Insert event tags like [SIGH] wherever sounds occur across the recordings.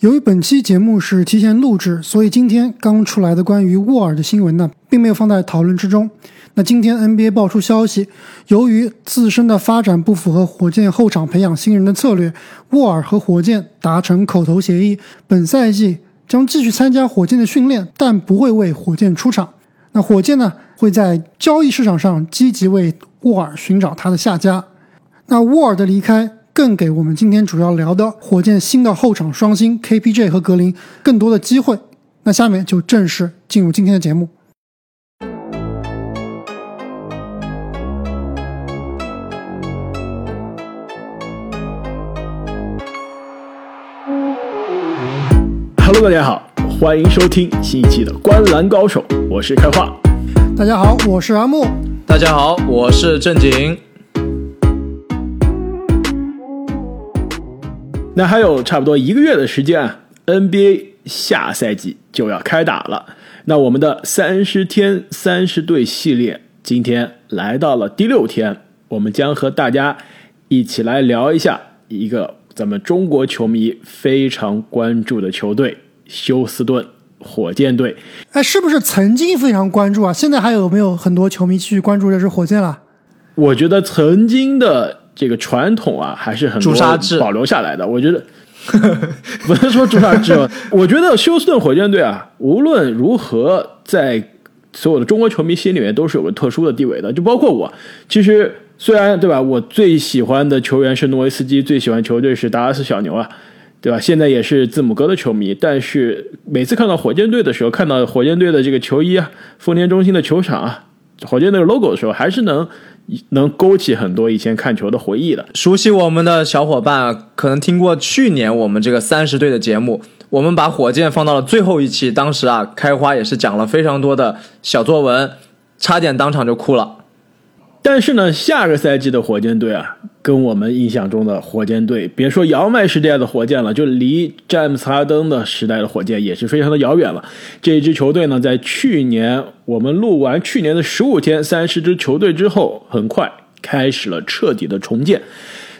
由于本期节目是提前录制，所以今天刚出来的关于沃尔的新闻呢，并没有放在讨论之中。那今天 NBA 爆出消息，由于自身的发展不符合火箭后场培养新人的策略，沃尔和火箭达成口头协议，本赛季将继续参加火箭的训练，但不会为火箭出场。那火箭呢，会在交易市场上积极为沃尔寻找他的下家。那沃尔的离开。更给我们今天主要聊的火箭新的后场双星 KPJ 和格林更多的机会。那下面就正式进入今天的节目。Hello，大家好，欢迎收听新一期的《观篮高手》，我是开化。大家好，我是阿木。大家好，我是正经。那还有差不多一个月的时间啊，NBA 下赛季就要开打了。那我们的三十天三十队系列今天来到了第六天，我们将和大家一起来聊一下一个咱们中国球迷非常关注的球队——休斯顿火箭队。哎，是不是曾经非常关注啊？现在还有没有很多球迷继续关注这支火箭了？我觉得曾经的。这个传统啊，还是很多保留下来的。我觉得 [LAUGHS] 不能说朱砂痣，我觉得休斯顿火箭队啊，无论如何，在所有的中国球迷心里面都是有个特殊的地位的。就包括我，其实虽然对吧，我最喜欢的球员是诺维斯基，最喜欢球队是达拉斯小牛啊，对吧？现在也是字母哥的球迷，但是每次看到火箭队的时候，看到火箭队的这个球衣啊，丰田中心的球场啊，火箭队的 logo 的时候，还是能。能勾起很多以前看球的回忆的。熟悉我们的小伙伴可能听过去年我们这个三十队的节目，我们把火箭放到了最后一期，当时啊，开花也是讲了非常多的小作文，差点当场就哭了。但是呢，下个赛季的火箭队啊，跟我们印象中的火箭队，别说姚麦时代的火箭了，就离詹姆斯哈登的时代的火箭也是非常的遥远了。这支球队呢，在去年我们录完去年的十五天三十支球队之后，很快开始了彻底的重建。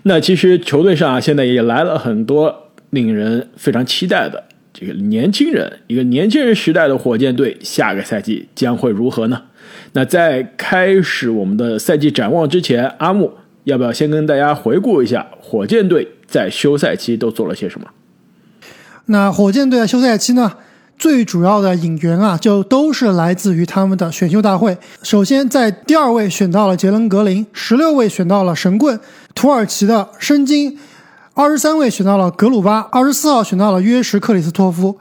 那其实球队上啊，现在也来了很多令人非常期待的这个年轻人，一个年轻人时代的火箭队，下个赛季将会如何呢？那在开始我们的赛季展望之前，阿木要不要先跟大家回顾一下火箭队在休赛期都做了些什么？那火箭队的休赛期呢，最主要的引援啊，就都是来自于他们的选秀大会。首先在第二位选到了杰伦格林，十六位选到了神棍土耳其的申京，二十三位选到了格鲁巴，二十四号选到了约什克里斯托夫。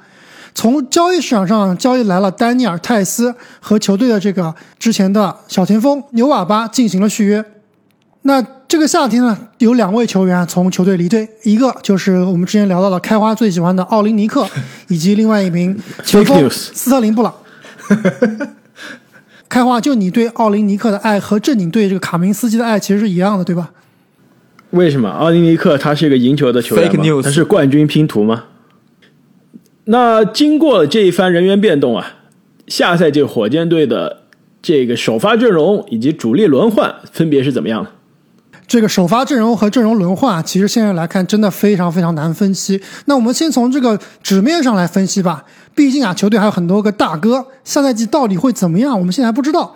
从交易市场上交易来了丹尼尔·泰斯和球队的这个之前的小前锋纽瓦巴进行了续约。那这个夏天呢，有两位球员从球队离队，一个就是我们之前聊到的开花最喜欢的奥林尼克，以及另外一名前锋斯特林布朗。[LAUGHS] 开花，就你对奥林尼克的爱和正经对这个卡明斯基的爱其实是一样的，对吧？为什么奥林尼克他是一个赢球的球员吗？他是冠军拼图吗？那经过这一番人员变动啊，下赛季火箭队的这个首发阵容以及主力轮换分别是怎么样的？这个首发阵容和阵容轮换啊，其实现在来看真的非常非常难分析。那我们先从这个纸面上来分析吧，毕竟啊，球队还有很多个大哥，下赛季到底会怎么样，我们现在还不知道。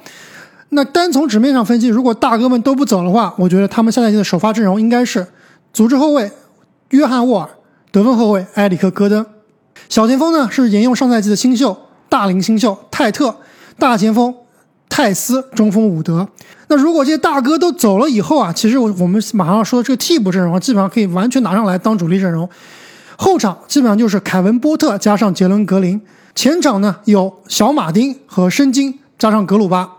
那单从纸面上分析，如果大哥们都不走的话，我觉得他们下赛季的首发阵容应该是组织后卫约翰沃尔，得分后卫埃里克戈登。小前锋呢是沿用上赛季的新秀大龄新秀泰特，大前锋泰斯，中锋伍德。那如果这些大哥都走了以后啊，其实我我们马上要说的这个替补阵容基本上可以完全拿上来当主力阵容。后场基本上就是凯文波特加上杰伦格林，前场呢有小马丁和申京加上格鲁巴。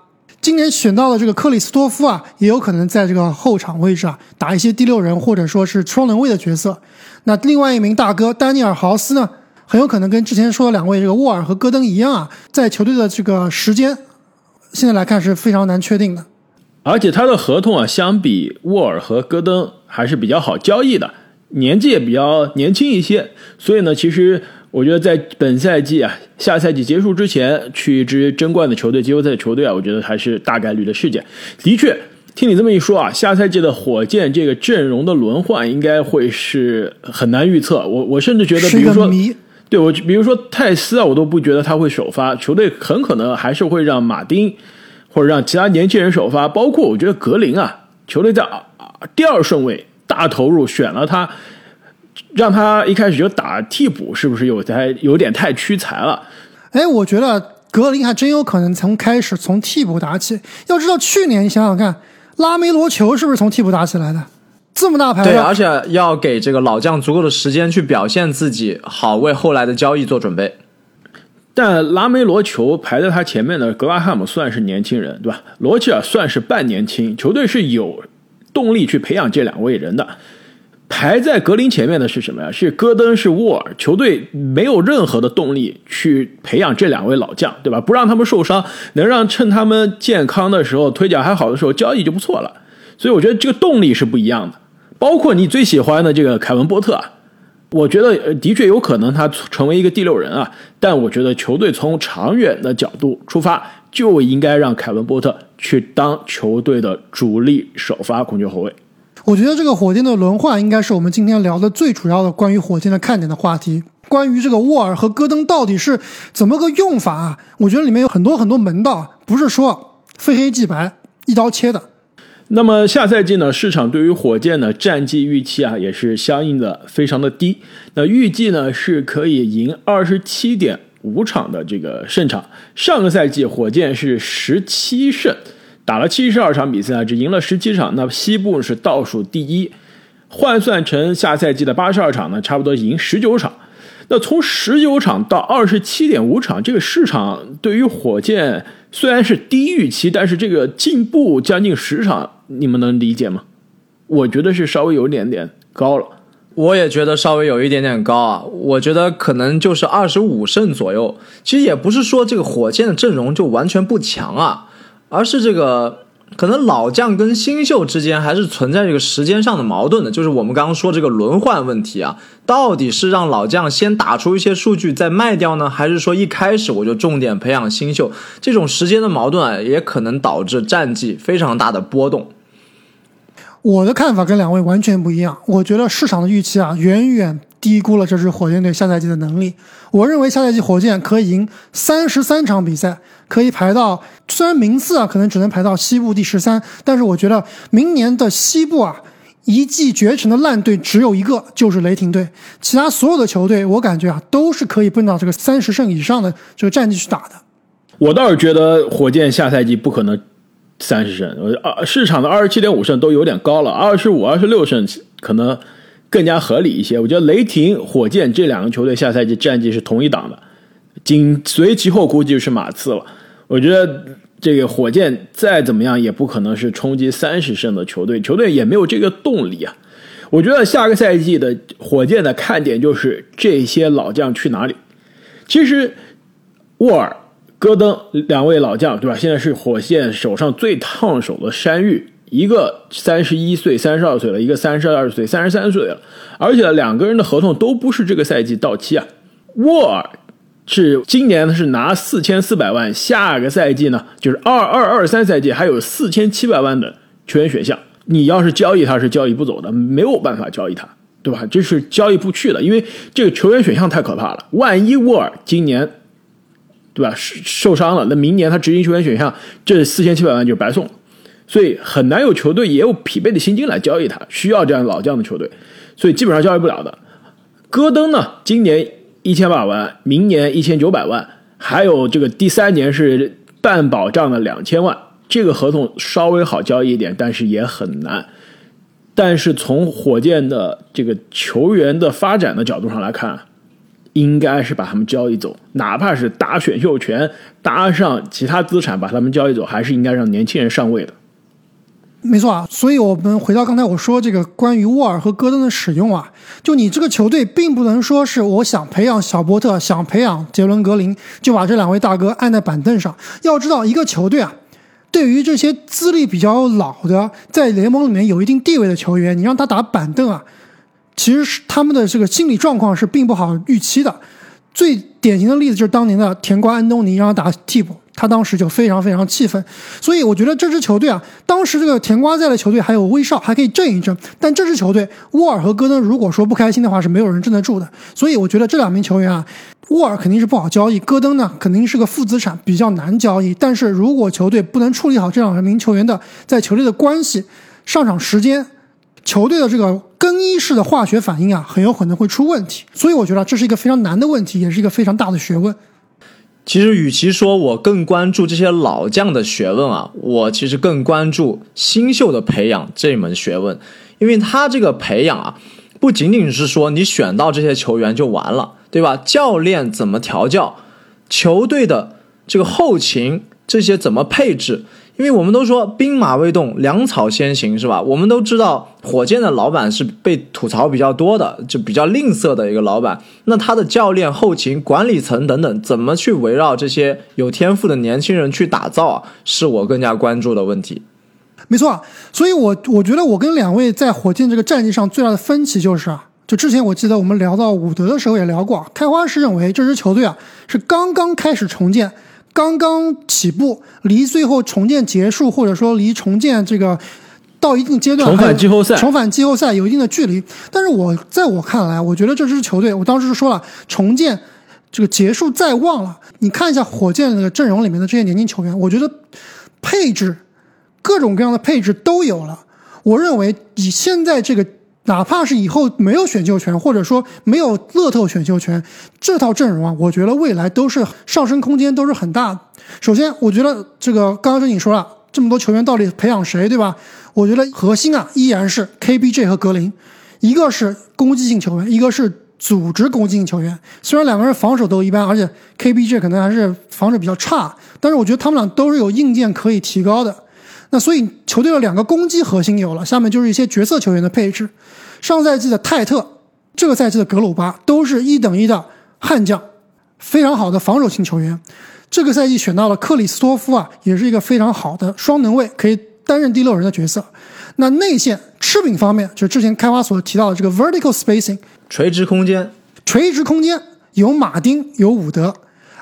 今年选到的这个克里斯托夫啊，也有可能在这个后场位置啊打一些第六人或者说是双能位的角色。那另外一名大哥丹尼尔豪斯呢？很有可能跟之前说的两位这个沃尔和戈登一样啊，在球队的这个时间，现在来看是非常难确定的。而且他的合同啊，相比沃尔和戈登还是比较好交易的，年纪也比较年轻一些。所以呢，其实我觉得在本赛季啊，下赛季结束之前去一支争冠的球队、季后赛球队啊，我觉得还是大概率的事件。的确，听你这么一说啊，下赛季的火箭这个阵容的轮换应该会是很难预测。我我甚至觉得，比如说，对我比如说泰斯啊，我都不觉得他会首发，球队很可能还是会让马丁或者让其他年轻人首发。包括我觉得格林啊，球队在第二顺位大投入选了他，让他一开始就打替补，是不是有在有点太屈才了？哎，我觉得。格林还真有可能从开始从替补打起。要知道，去年你想想看，拉梅罗球是不是从替补打起来的？这么大牌对，而且要给这个老将足够的时间去表现自己，好为后来的交易做准备。但拉梅罗球排在他前面的格拉汉姆算是年轻人，对吧？罗齐尔算是半年轻，球队是有动力去培养这两位人的。排在格林前面的是什么呀？是戈登，是沃尔。球队没有任何的动力去培养这两位老将，对吧？不让他们受伤，能让趁他们健康的时候、腿脚还好的时候交易就不错了。所以我觉得这个动力是不一样的。包括你最喜欢的这个凯文波特啊，我觉得的确有可能他成为一个第六人啊。但我觉得球队从长远的角度出发，就应该让凯文波特去当球队的主力首发控球后卫。我觉得这个火箭的轮换应该是我们今天聊的最主要的关于火箭的看点的话题。关于这个沃尔和戈登到底是怎么个用法啊？我觉得里面有很多很多门道，不是说非黑即白、一刀切的。那么下赛季呢，市场对于火箭的战绩预期啊，也是相应的非常的低。那预计呢是可以赢二十七点五场的这个胜场。上个赛季火箭是十七胜。打了七十二场比赛，只赢了十七场，那西部是倒数第一。换算成下赛季的八十二场呢，差不多赢十九场。那从十九场到二十七点五场，这个市场对于火箭虽然是低预期，但是这个进步将近十场，你们能理解吗？我觉得是稍微有点点高了。我也觉得稍微有一点点高啊。我觉得可能就是二十五胜左右。其实也不是说这个火箭的阵容就完全不强啊。而是这个可能老将跟新秀之间还是存在这个时间上的矛盾的，就是我们刚刚说这个轮换问题啊，到底是让老将先打出一些数据再卖掉呢，还是说一开始我就重点培养新秀？这种时间的矛盾啊，也可能导致战绩非常大的波动。我的看法跟两位完全不一样，我觉得市场的预期啊，远远低估了这支火箭队下赛季的能力。我认为下赛季火箭可以赢三十三场比赛。可以排到，虽然名次啊可能只能排到西部第十三，但是我觉得明年的西部啊一骑绝尘的烂队只有一个，就是雷霆队。其他所有的球队，我感觉啊都是可以奔到这个三十胜以上的这个战绩去打的。我倒是觉得火箭下赛季不可能三十胜，呃，市场的二十七点五胜都有点高了，二十五、二十六胜可能更加合理一些。我觉得雷霆、火箭这两个球队下赛季战绩是同一档的。紧随其后，估计就是马刺了。我觉得这个火箭再怎么样，也不可能是冲击三十胜的球队，球队也没有这个动力啊。我觉得下个赛季的火箭的看点就是这些老将去哪里。其实沃尔、戈登两位老将，对吧？现在是火箭手上最烫手的山芋，一个三十一岁、三十二岁了，一个三十二岁、三十三岁了，而且两个人的合同都不是这个赛季到期啊。沃尔。是今年呢是拿四千四百万，下个赛季呢就是二二二三赛季还有四千七百万的球员选项。你要是交易他是交易不走的，没有办法交易他，对吧？这是交易不去的，因为这个球员选项太可怕了。万一沃尔今年，对吧受伤了，那明年他执行球员选项这四千七百万就白送了，所以很难有球队也有匹配的薪金来交易他，需要这样老将的球队，所以基本上交易不了的。戈登呢，今年。一千八百万，明年一千九百万，还有这个第三年是半保障的两千万，这个合同稍微好交易一点，但是也很难。但是从火箭的这个球员的发展的角度上来看，应该是把他们交易走，哪怕是打选秀权，搭上其他资产把他们交易走，还是应该让年轻人上位的。没错啊，所以我们回到刚才我说这个关于沃尔和戈登的使用啊，就你这个球队并不能说是我想培养小波特，想培养杰伦格林，就把这两位大哥按在板凳上。要知道，一个球队啊，对于这些资历比较老的，在联盟里面有一定地位的球员，你让他打板凳啊，其实是他们的这个心理状况是并不好预期的。最典型的例子就是当年的甜瓜安东尼，让他打替补，他当时就非常非常气愤。所以我觉得这支球队啊，当时这个甜瓜在的球队还有威少还可以镇一镇，但这支球队沃尔和戈登如果说不开心的话，是没有人镇得住的。所以我觉得这两名球员啊，沃尔肯定是不好交易，戈登呢肯定是个负资产，比较难交易。但是如果球队不能处理好这两名球员的在球队的关系、上场时间，球队的这个更衣室的化学反应啊，很有可能会出问题。所以我觉得这是一个非常难的问题，也是一个非常大的学问。其实，与其说我更关注这些老将的学问啊，我其实更关注新秀的培养这门学问，因为他这个培养啊，不仅仅是说你选到这些球员就完了，对吧？教练怎么调教，球队的这个后勤这些怎么配置？因为我们都说兵马未动，粮草先行，是吧？我们都知道火箭的老板是被吐槽比较多的，就比较吝啬的一个老板。那他的教练、后勤、管理层等等，怎么去围绕这些有天赋的年轻人去打造啊？是我更加关注的问题。没错，所以我我觉得我跟两位在火箭这个战绩上最大的分歧就是啊，就之前我记得我们聊到伍德的时候也聊过，开花是认为这支球队啊是刚刚开始重建。刚刚起步，离最后重建结束，或者说离重建这个到一定阶段，重返季后赛，重返季后赛有一定的距离。但是我在我看来，我觉得这支球队，我当时就说了，重建这个结束在望了。你看一下火箭的阵容里面的这些年轻球员，我觉得配置各种各样的配置都有了。我认为以现在这个。哪怕是以后没有选秀权，或者说没有乐透选秀权，这套阵容啊，我觉得未来都是上升空间都是很大的。首先，我觉得这个刚刚正经说了，这么多球员到底培养谁，对吧？我觉得核心啊依然是 KBJ 和格林，一个是攻击性球员，一个是组织攻击性球员。虽然两个人防守都一般，而且 KBJ 可能还是防守比较差，但是我觉得他们俩都是有硬件可以提高的。那所以球队的两个攻击核心有了，下面就是一些角色球员的配置。上赛季的泰特，这个赛季的格鲁巴都是一等一的悍将，非常好的防守型球员。这个赛季选到了克里斯托夫啊，也是一个非常好的双能卫，可以担任第六人的角色。那内线吃饼方面，就之前开花所提到的这个 vertical spacing 垂直空间，垂直空间有马丁有伍德，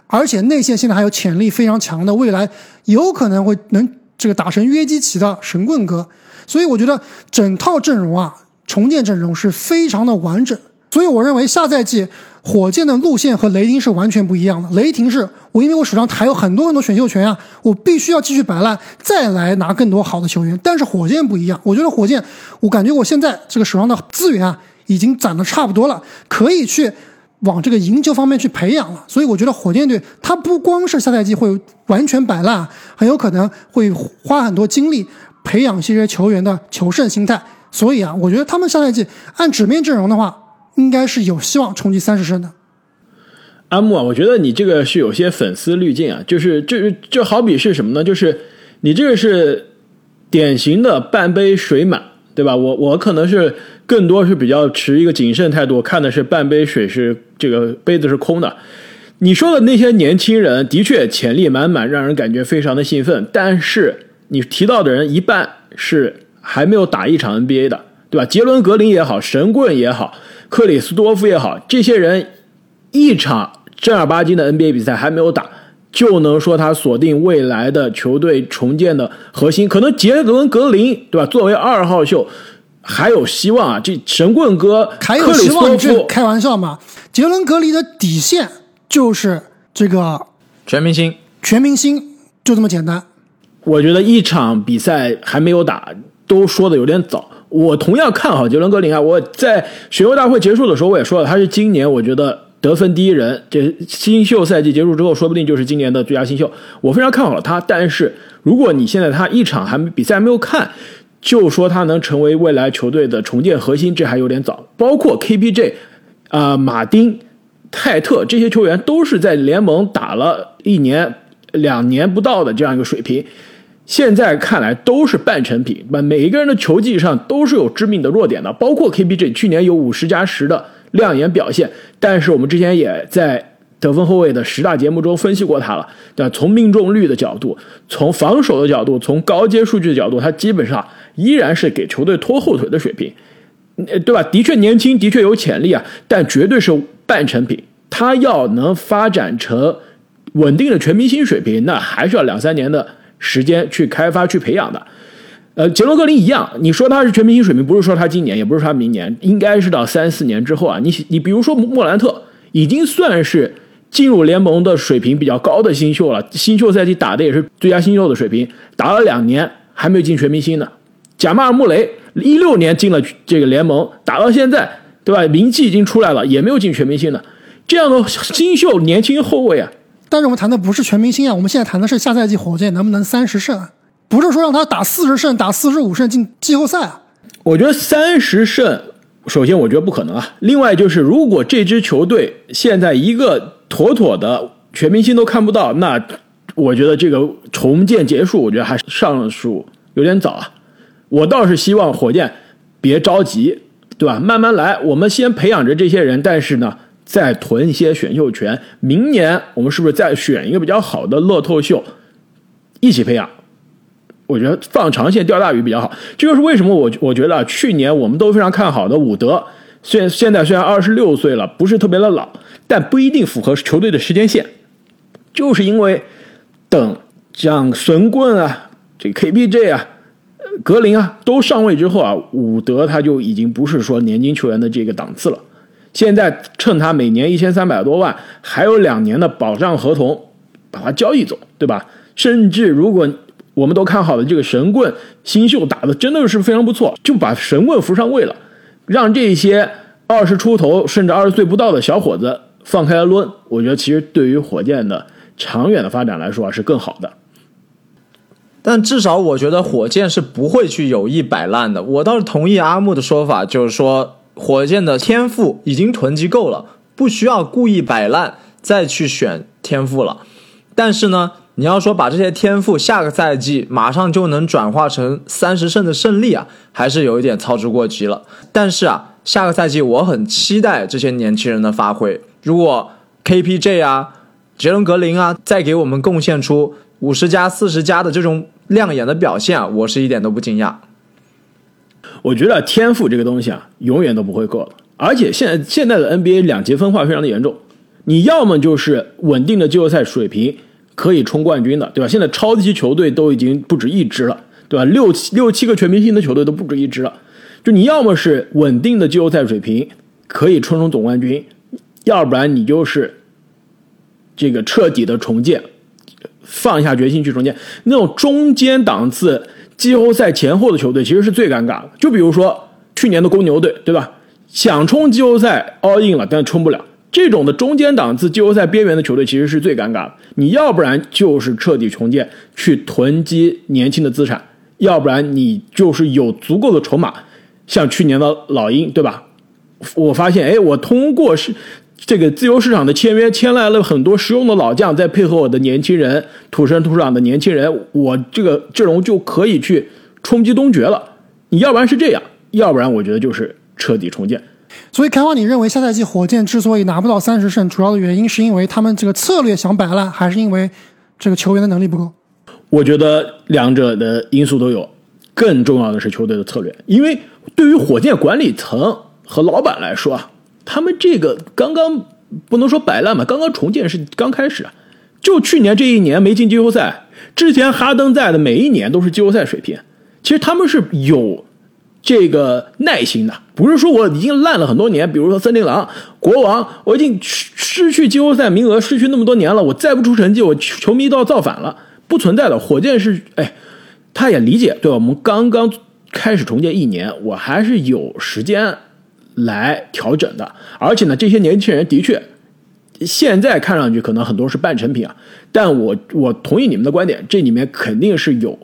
而且内线现在还有潜力非常强的，未来有可能会能。这个打成约基奇的神棍哥，所以我觉得整套阵容啊，重建阵容是非常的完整。所以我认为下赛季火箭的路线和雷霆是完全不一样的。雷霆是我因为我手上还有很多很多选秀权啊，我必须要继续摆烂，再来拿更多好的球员。但是火箭不一样，我觉得火箭，我感觉我现在这个手上的资源啊，已经攒的差不多了，可以去。往这个赢球方面去培养了，所以我觉得火箭队他不光是下赛季会完全摆烂，很有可能会花很多精力培养这些球员的求胜心态。所以啊，我觉得他们下赛季按纸面阵容的话，应该是有希望冲击三十胜的。阿木啊，我觉得你这个是有些粉丝滤镜啊，就是就就好比是什么呢？就是你这个是典型的半杯水满，对吧？我我可能是。更多是比较持一个谨慎态度，看的是半杯水是这个杯子是空的。你说的那些年轻人的确潜力满满，让人感觉非常的兴奋。但是你提到的人一半是还没有打一场 NBA 的，对吧？杰伦格林也好，神棍也好，克里斯多夫也好，这些人一场正儿八经的 NBA 比赛还没有打，就能说他锁定未来的球队重建的核心。可能杰伦格林，对吧？作为二号秀。还有希望啊！这神棍哥还有希望？这开玩笑嘛？杰伦格林的底线就是这个全明星，全明星就这么简单。我觉得一场比赛还没有打，都说的有点早。我同样看好杰伦格林啊！我在选秀大会结束的时候我也说了，他是今年我觉得得分第一人。这新秀赛季结束之后，说不定就是今年的最佳新秀。我非常看好了他。但是如果你现在他一场还比赛还没有看。就说他能成为未来球队的重建核心，这还有点早。包括 KPJ，啊，马丁、泰特这些球员都是在联盟打了一年、两年不到的这样一个水平，现在看来都是半成品。每每一个人的球技上都是有致命的弱点的。包括 KPJ 去年有五十加十的亮眼表现，但是我们之前也在。得分后卫的十大节目中分析过他了，对吧？从命中率的角度，从防守的角度，从高阶数据的角度，他基本上依然是给球队拖后腿的水平，对吧？的确年轻，的确有潜力啊，但绝对是半成品。他要能发展成稳定的全明星水平，那还是要两三年的时间去开发、去培养的。呃，杰伦格林一样，你说他是全明星水平，不是说他今年，也不是他明年，应该是到三四年之后啊。你你比如说莫兰特，已经算是进入联盟的水平比较高的新秀了，新秀赛季打的也是最佳新秀的水平，打了两年还没有进全明星呢。贾马尔穆雷一六年进了这个联盟，打到现在，对吧？名气已经出来了，也没有进全明星呢。这样的新秀年轻后卫啊，但是我们谈的不是全明星啊，我们现在谈的是下赛季火箭能不能三十胜，不是说让他打四十胜、打四十五胜进季后赛啊。我觉得三十胜，首先我觉得不可能啊。另外就是，如果这支球队现在一个妥妥的全明星都看不到，那我觉得这个重建结束，我觉得还是上述有点早啊。我倒是希望火箭别着急，对吧？慢慢来，我们先培养着这些人，但是呢。再囤一些选秀权，明年我们是不是再选一个比较好的乐透秀一起培养？我觉得放长线钓大鱼比较好。这就是为什么我我觉得去年我们都非常看好的伍德，现现在虽然二十六岁了，不是特别的老，但不一定符合球队的时间线，就是因为等像神棍啊、这 KBJ 啊、格林啊都上位之后啊，伍德他就已经不是说年轻球员的这个档次了。现在趁他每年一千三百多万，还有两年的保障合同，把他交易走，对吧？甚至如果我们都看好了这个神棍新秀打的真的是非常不错，就把神棍扶上位了，让这些二十出头甚至二十岁不到的小伙子放开了抡，我觉得其实对于火箭的长远的发展来说啊是更好的。但至少我觉得火箭是不会去有意摆烂的。我倒是同意阿木的说法，就是说。火箭的天赋已经囤积够了，不需要故意摆烂再去选天赋了。但是呢，你要说把这些天赋下个赛季马上就能转化成三十胜的胜利啊，还是有一点操之过急了。但是啊，下个赛季我很期待这些年轻人的发挥。如果 KPJ 啊、杰伦格林啊再给我们贡献出五十加、四十加的这种亮眼的表现啊，我是一点都不惊讶。我觉得天赋这个东西啊，永远都不会够了。而且现在现在的 NBA 两极分化非常的严重，你要么就是稳定的季后赛水平可以冲冠军的，对吧？现在超级球队都已经不止一支了，对吧？六七六七个全明星的球队都不止一支了。就你要么是稳定的季后赛水平可以冲冲总冠军，要不然你就是这个彻底的重建，放下决心去重建那种中间档次。季后赛前后的球队其实是最尴尬的，就比如说去年的公牛队，对吧？想冲季后赛 all in 了，但冲不了。这种的中间档次季后赛边缘的球队其实是最尴尬的。你要不然就是彻底重建，去囤积年轻的资产；要不然你就是有足够的筹码，像去年的老鹰，对吧？我发现，哎，我通过是。这个自由市场的签约签来了很多实用的老将，再配合我的年轻人土生土长的年轻人，我这个阵容就可以去冲击东决了。你要不然是这样，要不然我觉得就是彻底重建。所以开花，你认为下赛季火箭之所以拿不到三十胜，主要的原因是因为他们这个策略想摆烂，还是因为这个球员的能力不够？我觉得两者的因素都有，更重要的是球队的策略。因为对于火箭管理层和老板来说啊。他们这个刚刚不能说摆烂嘛，刚刚重建是刚开始啊，就去年这一年没进季后赛，之前哈登在的每一年都是季后赛水平。其实他们是有这个耐心的，不是说我已经烂了很多年，比如说森林狼、国王，我已经失去季后赛名额，失去那么多年了，我再不出成绩，我球迷都要造反了，不存在的。火箭是，[LAUGHS] 哎，他也理解，对吧？我们刚刚开始重建一年，我还是有时间。来调整的，而且呢，这些年轻人的确现在看上去可能很多是半成品啊，但我我同意你们的观点，这里面肯定是有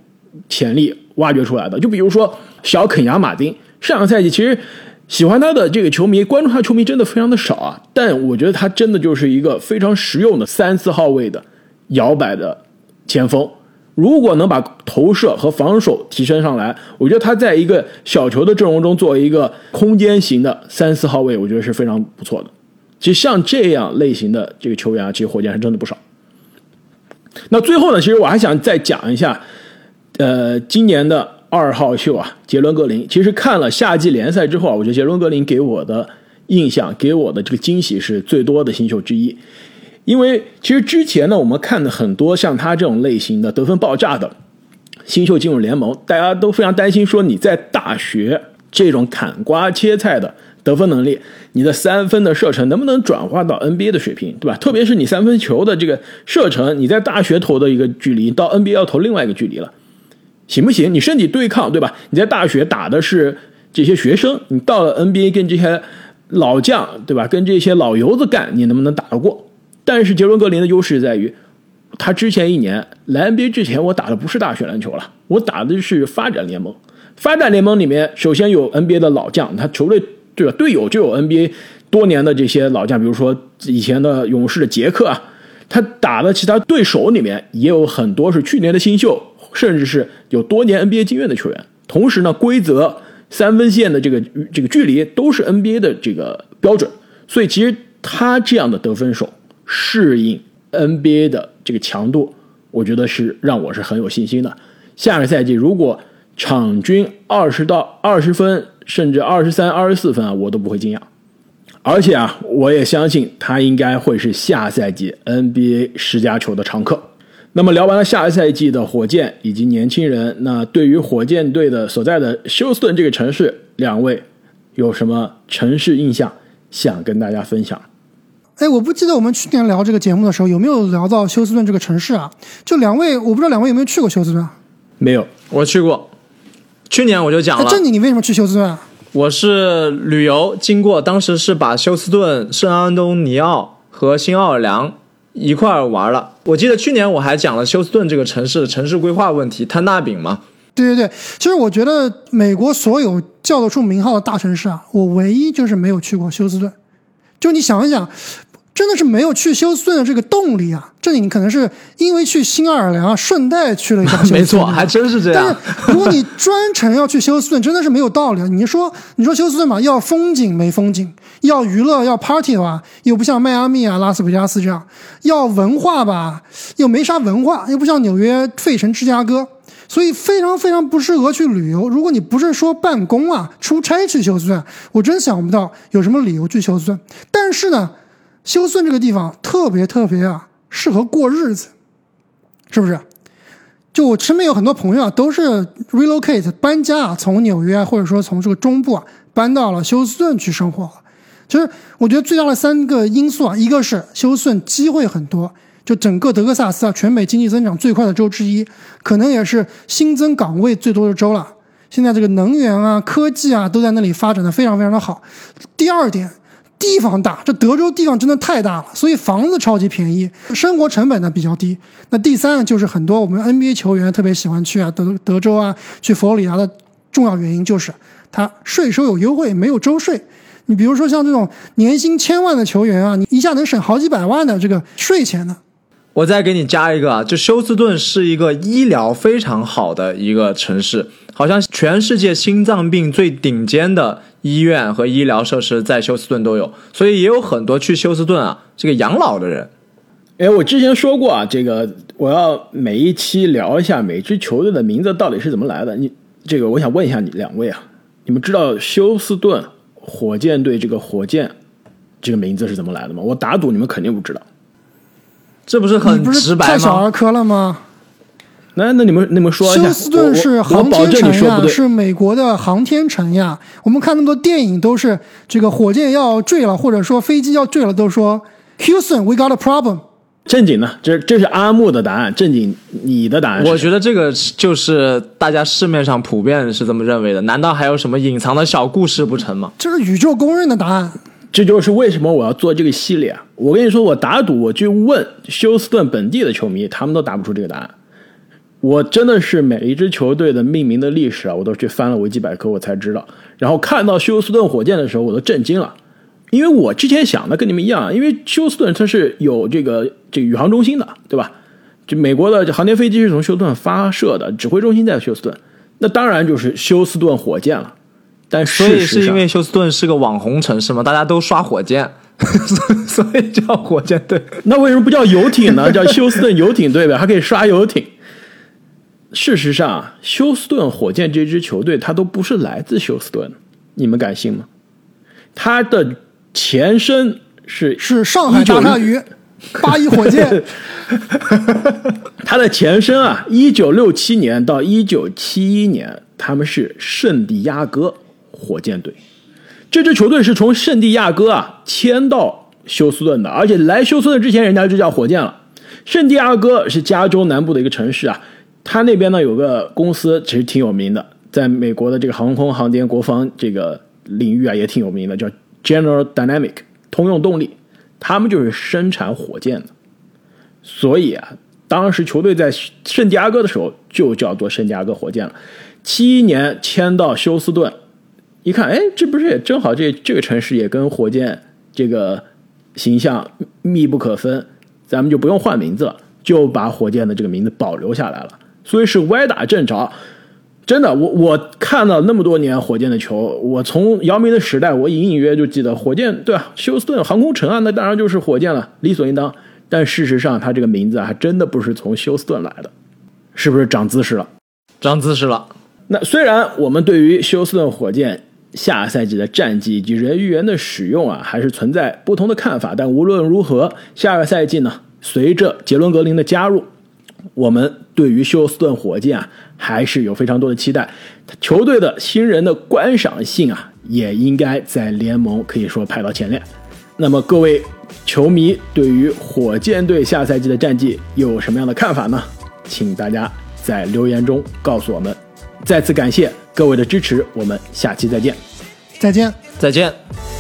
潜力挖掘出来的。就比如说小肯亚马丁，上个赛季其实喜欢他的这个球迷，关注他球迷真的非常的少啊，但我觉得他真的就是一个非常实用的三四号位的摇摆的前锋。如果能把投射和防守提升上来，我觉得他在一个小球的阵容中作为一个空间型的三四号位，我觉得是非常不错的。其实像这样类型的这个球员啊，其实火箭是真的不少。那最后呢，其实我还想再讲一下，呃，今年的二号秀啊，杰伦格林。其实看了夏季联赛之后啊，我觉得杰伦格林给我的印象、给我的这个惊喜是最多的新秀之一。因为其实之前呢，我们看的很多像他这种类型的得分爆炸的新秀进入联盟，大家都非常担心说你在大学这种砍瓜切菜的得分能力，你的三分的射程能不能转化到 NBA 的水平，对吧？特别是你三分球的这个射程，你在大学投的一个距离，到 NBA 要投另外一个距离了，行不行？你身体对抗，对吧？你在大学打的是这些学生，你到了 NBA 跟这些老将，对吧？跟这些老油子干，你能不能打得过？但是杰伦格林的优势在于，他之前一年来 NBA 之前，我打的不是大学篮球了，我打的是发展联盟。发展联盟里面，首先有 NBA 的老将，他球队对吧？队友就有 NBA 多年的这些老将，比如说以前的勇士的杰克啊，他打的其他对手里面也有很多是去年的新秀，甚至是有多年 NBA 经验的球员。同时呢，规则三分线的这个这个距离都是 NBA 的这个标准，所以其实他这样的得分手。适应 NBA 的这个强度，我觉得是让我是很有信心的。下个赛季如果场均二十到二十分，甚至二十三、二十四分啊，我都不会惊讶。而且啊，我也相信他应该会是下赛季 NBA 十佳球的常客。那么聊完了下一赛季的火箭以及年轻人，那对于火箭队的所在的休斯顿这个城市，两位有什么城市印象想跟大家分享？哎，我不记得我们去年聊这个节目的时候有没有聊到休斯顿这个城市啊？就两位，我不知道两位有没有去过休斯顿？没有，我去过。去年我就讲了。正经，你为什么去休斯顿？我是旅游经过，当时是把休斯顿、圣安东尼奥和新奥尔良一块儿玩了。我记得去年我还讲了休斯顿这个城市城市规划问题，摊大饼嘛。对对对，其实我觉得美国所有叫得出名号的大城市啊，我唯一就是没有去过休斯顿。就你想一想。真的是没有去休斯顿的这个动力啊！这里你可能是因为去新奥尔良顺带去了一下。[LAUGHS] 没错，还真是这样。但是如果你专程要去休斯顿，真的是没有道理。你说，你说休斯顿嘛，要风景没风景，要娱乐要 party 的话，又不像迈阿密啊、拉斯维加斯这样；要文化吧，又没啥文化，又不像纽约、费城、芝加哥，所以非常非常不适合去旅游。如果你不是说办公啊、出差去休斯顿，我真想不到有什么理由去休斯顿。但是呢。休斯顿这个地方特别特别啊，适合过日子，是不是？就我身边有很多朋友啊，都是 relocate 搬家啊，从纽约或者说从这个中部啊搬到了休斯顿去生活。其实我觉得最大的三个因素啊，一个是休斯顿机会很多，就整个德克萨斯啊，全美经济增长最快的州之一，可能也是新增岗位最多的州了。现在这个能源啊、科技啊都在那里发展的非常非常的好。第二点。地方大，这德州地方真的太大了，所以房子超级便宜，生活成本呢比较低。那第三就是很多我们 NBA 球员特别喜欢去啊德德州啊，去佛罗里达的重要原因就是它税收有优惠，没有州税。你比如说像这种年薪千万的球员啊，你一下能省好几百万的这个税钱呢。我再给你加一个啊，就休斯顿是一个医疗非常好的一个城市，好像全世界心脏病最顶尖的。医院和医疗设施在休斯顿都有，所以也有很多去休斯顿啊这个养老的人。哎，我之前说过啊，这个我要每一期聊一下每支球队的名字到底是怎么来的。你这个我想问一下你两位啊，你们知道休斯顿火箭队这个火箭这个名字是怎么来的吗？我打赌你们肯定不知道。这不是很直白吗？太小儿科了吗？那那你们你们说一下，休斯顿是航天城呀，是美国的航天城呀。我们看那么多电影，都是这个火箭要坠了，或者说飞机要坠了，都说 Houston，we got a problem。正经的，这这是阿木的答案。正经，你的答案？我觉得这个就是大家市面上普遍是这么认为的。难道还有什么隐藏的小故事不成吗？这是宇宙公认的答案。这就是为什么我要做这个系列啊！我跟你说，我打赌，我去问休斯顿本地的球迷，他们都答不出这个答案。我真的是每一支球队的命名的历史啊，我都去翻了维基百科，我才知道。然后看到休斯顿火箭的时候，我都震惊了，因为我之前想的跟你们一样，因为休斯顿它是有这个这宇航中心的，对吧？就美国的航天飞机是从休斯顿发射的，指挥中心在休斯顿，那当然就是休斯顿火箭了。但所以是因为休斯顿是个网红城市吗？大家都刷火箭，[LAUGHS] 所以叫火箭队。那为什么不叫游艇呢？叫休斯顿游艇队呗，还可以刷游艇。事实上，休斯顿火箭这支球队，它都不是来自休斯顿，你们敢信吗？它的前身是是上海大鲨鱼，八一火箭，[LAUGHS] 它的前身啊，一九六七年到一九七一年，他们是圣地亚哥火箭队。这支球队是从圣地亚哥啊迁到休斯顿的，而且来休斯顿之前，人家就叫火箭了。圣地亚哥是加州南部的一个城市啊，它那边呢有个公司其实挺有名的，在美国的这个航空航天国防这个领域啊也挺有名的，叫 General Dynamic 通用动力，他们就是生产火箭的。所以啊，当时球队在圣地亚哥的时候就叫做圣地亚哥火箭了。七一年迁到休斯顿，一看，哎，这不是也正好这这个城市也跟火箭这个形象密不可分，咱们就不用换名字了，就把火箭的这个名字保留下来了。所以是歪打正着。真的，我我看了那么多年火箭的球，我从姚明的时代，我隐隐约约就记得火箭，对啊，休斯顿航空城啊，那当然就是火箭了，理所应当。但事实上，他这个名字还真的不是从休斯顿来的，是不是长姿势了？长姿势了。那虽然我们对于休斯顿火箭下赛季的战绩以及人员的使用啊，还是存在不同的看法，但无论如何，下个赛季呢，随着杰伦格林的加入，我们对于休斯顿火箭啊，还是有非常多的期待。球队的新人的观赏性啊，也应该在联盟可以说排到前列。那么各位球迷对于火箭队下赛季的战绩有什么样的看法呢？请大家在留言中告诉我们。再次感谢各位的支持，我们下期再见。再见。再见。